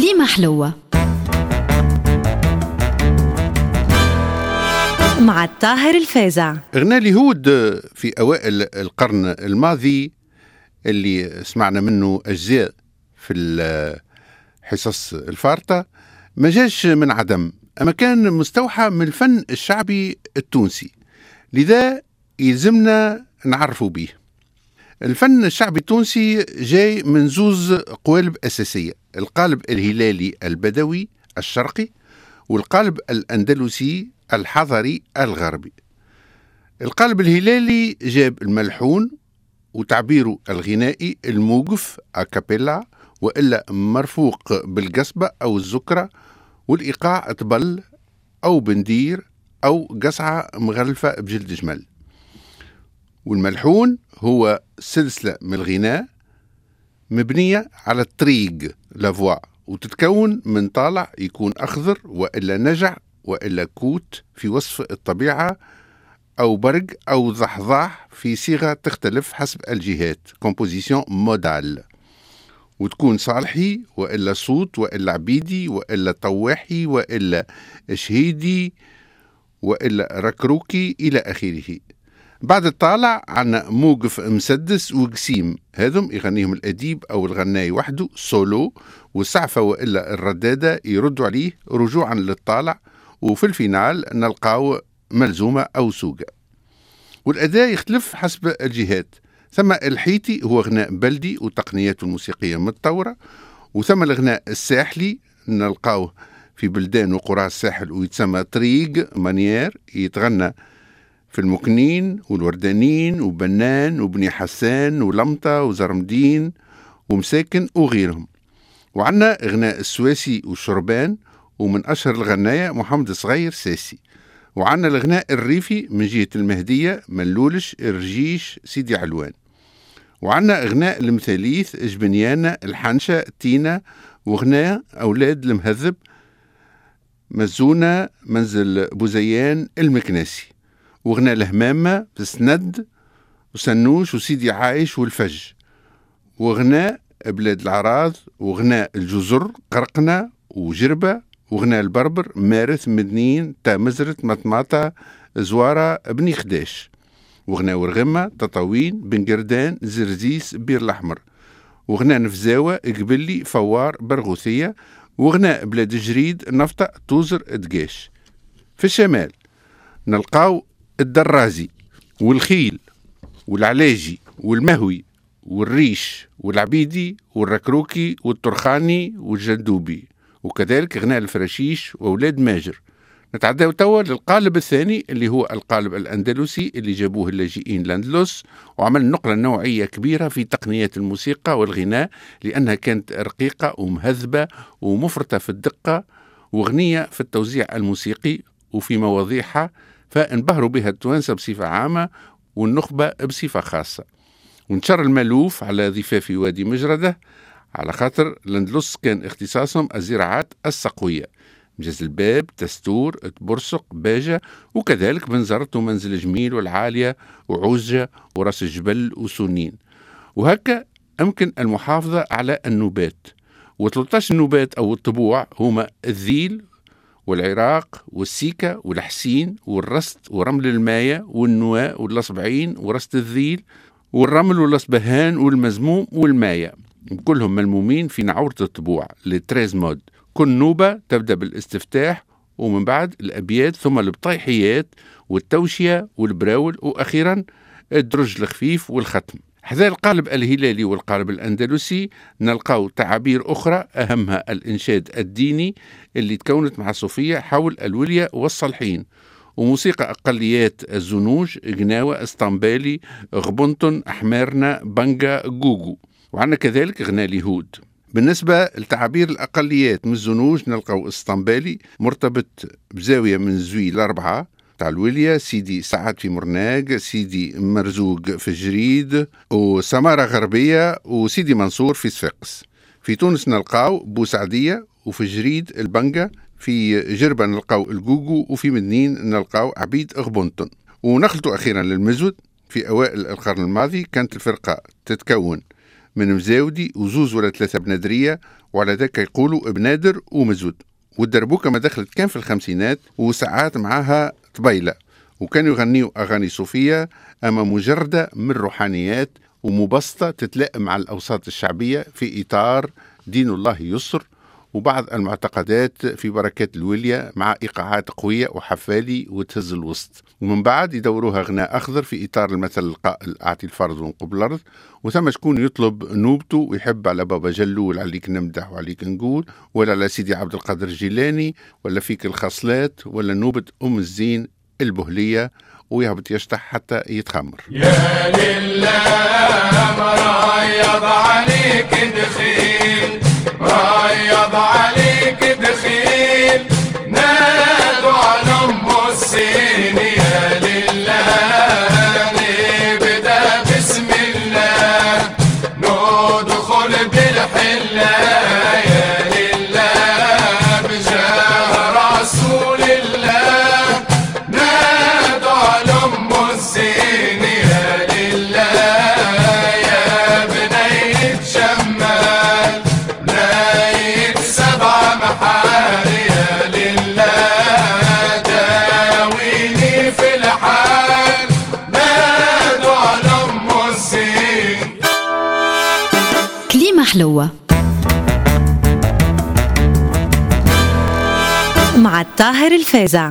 كليمة حلوة. مع الطاهر الفازع غنى اليهود في أوائل القرن الماضي اللي سمعنا منه أجزاء في الحصص الفارطة. ما جاش من عدم أما كان مستوحى من الفن الشعبي التونسي. لذا يلزمنا نعرفوا به. الفن الشعبي التونسي جاي من زوز قوالب أساسية. القالب الهلالي البدوي الشرقي والقالب الأندلسي الحضري الغربي. القالب الهلالي جاب الملحون وتعبيره الغنائي الموقف أكابيلا وإلا مرفوق بالقصبة أو الزكرة والإيقاع طبل أو بندير أو قصعة مغلفة بجلد جمل والملحون هو سلسلة من الغناء مبنية على الطريق la voie وتتكون من طالع يكون أخضر وإلا نجع وإلا كوت في وصف الطبيعة أو برق أو ضحضاح في صيغة تختلف حسب الجهات composition modale وتكون صالحي وإلا صوت وإلا عبيدي وإلا طواحي وإلا شهيدي وإلا ركروكي إلى آخره. بعد الطالع عنا موقف مسدس وقسيم. هذم يغنيهم الأديب أو الغناي وحده سولو والسعفة وإلا الردادة يردوا عليه رجوعا للطالع وفي ال final نلقاو ملزومة أو سوقة. والأداء يختلف حسب الجهات. ثم الحيتي هو غناء بلدي وتقنياته الموسيقية متطورة وثم الغناء الساحلي نلقاوه في بلدان وقرى الساحل ويتسمى طريق مانيير يتغنى في المكنين والوردانين وبنان وبني حسان ولمطة وزرمدين ومساكن وغيرهم. وعنا غناء السواسي والشربان ومن أشهر الغناية محمد صغير ساسي. وعنا الغناء الريفي من جهة المهدية ملولش الرجيش سيدي علوان. وعنا غناء المثاليث جبنيانة الحنشة تينا وغناء أولاد المهذب مزونة منزل بوزيان المكناسي. وغناء الهمامة بسند وسنوش وسيدي عايش والفج. وغناء بلاد العراض وغناء الجزر قرقنة وجربة وغناء البربر مارث مدنين تا مزرت مطماطة زوارة بني خداش. وغناء ورغمة تطاوين بن قردان زرزيس بير الأحمر. وغناء نفزاوة قبلي فوار برغوثية. وغناء بلاد جريد نفطة توزر دقاش. في الشمال نلقاو الدرازي والخيل والعلاجي والمهوي والريش والعبيدي والركروكي والترخاني والجندوبي. وكذلك غناء الفراشيش وأولاد ماجر. نتعداو توا للقالب الثاني اللي هو القالب الأندلسي اللي جابوه اللاجئين الأندلس وعمل نقلة نوعية كبيرة في تقنيات الموسيقى والغناء لأنها كانت رقيقة ومهذبة ومفرطة في الدقة وغنية في التوزيع الموسيقي وفي مواضيعها فانبهروا بها التوانسة بصفة عامة والنخبة بصفة خاصة. ونشر المألوف على ضفاف وادي مجردة على خاطر الاندلس كان اختصاصهم الزراعات السقوية. مجاز الباب تستور تبرسق باجة وكذلك بنزرت ومنزل جميل والعالية وعوسجة وراس الجبل وسنين. وهكا أمكن المحافظة على النوبات و13 نوبات أو الطبوع هما الذيل والعراق والسيكا والحسين والرست ورمل الماية والنوى والأصبعين ورست الذيل والرمل والأصبهان والمزموم والماية كلهم ملمومين في نعورة الطبوع. les treize modes. كل نوبة تبدأ بالاستفتاح ومن بعد الأبيات ثم البطيحيات والتوشية والبراول وأخيرا الدرج الخفيف والختم. حذا القالب الهلالي والقالب الأندلسي نلقاو تعابير أخرى أهمها الإنشاد الديني اللي تكونت مع الصوفية حول الولية والصالحين وموسيقى أقليات الزنوج قناوة اسطنبالي غبنطن أحمارنا بنجا جوجو وعندنا كذلك غناء اليهود. بالنسبة لتعابير الأقليات من الزنوج نلقاو اسطنبالي مرتبط بزاوية من زوي الأربعة تاع الولية سيدي سعد في مرناق سيدي مرزوق في الجريد وسمارة غربية وسيدي منصور في صفاقس. في تونس نلقاو بوسعدية وفي الجريد البنجة في جربة نلقاو الجوجو وفي مدنين نلقاو عبيد غبونتون. ونخلطوا أخيرا للمزود في أوائل القرن الماضي كانت الفرقة تتكون من مزاودي وزوز ولا ثلاثة بنادرية وعلى ذاك يقولوا بنادر ومزود. والدربوكة ما دخلت كان في الخمسينات وساعات معاها طبيلة وكانوا يغنيوا أغاني صوفية أما مجردة من روحانيات ومبسطة تتلائم مع الأوساط الشعبية في إطار دين الله يسر وبعض المعتقدات في بركات الولية مع إيقاعات قوية وحفالي وتهز الوسط. ومن بعد يدوروها غناء أخضر في إطار المثل القائل أعطي الفرض ونقب الأرض. وثم شكون يطلب نوبته ويحب على بابا جلول عليك نمدح وعليك نقول ولا على سيدي عبد القادر الجيلاني ولا فيك الخصلات ولا نوبة أم الزين البهلية ويهبط يشطح حتى يتخمر. يا لله مريض عليك دخيل ريض عليك دخيل. نادوا على أم السين يا لله نبدا بسم الله. ندخل بالحلة يا حلوة. مع الطاهر الفازع.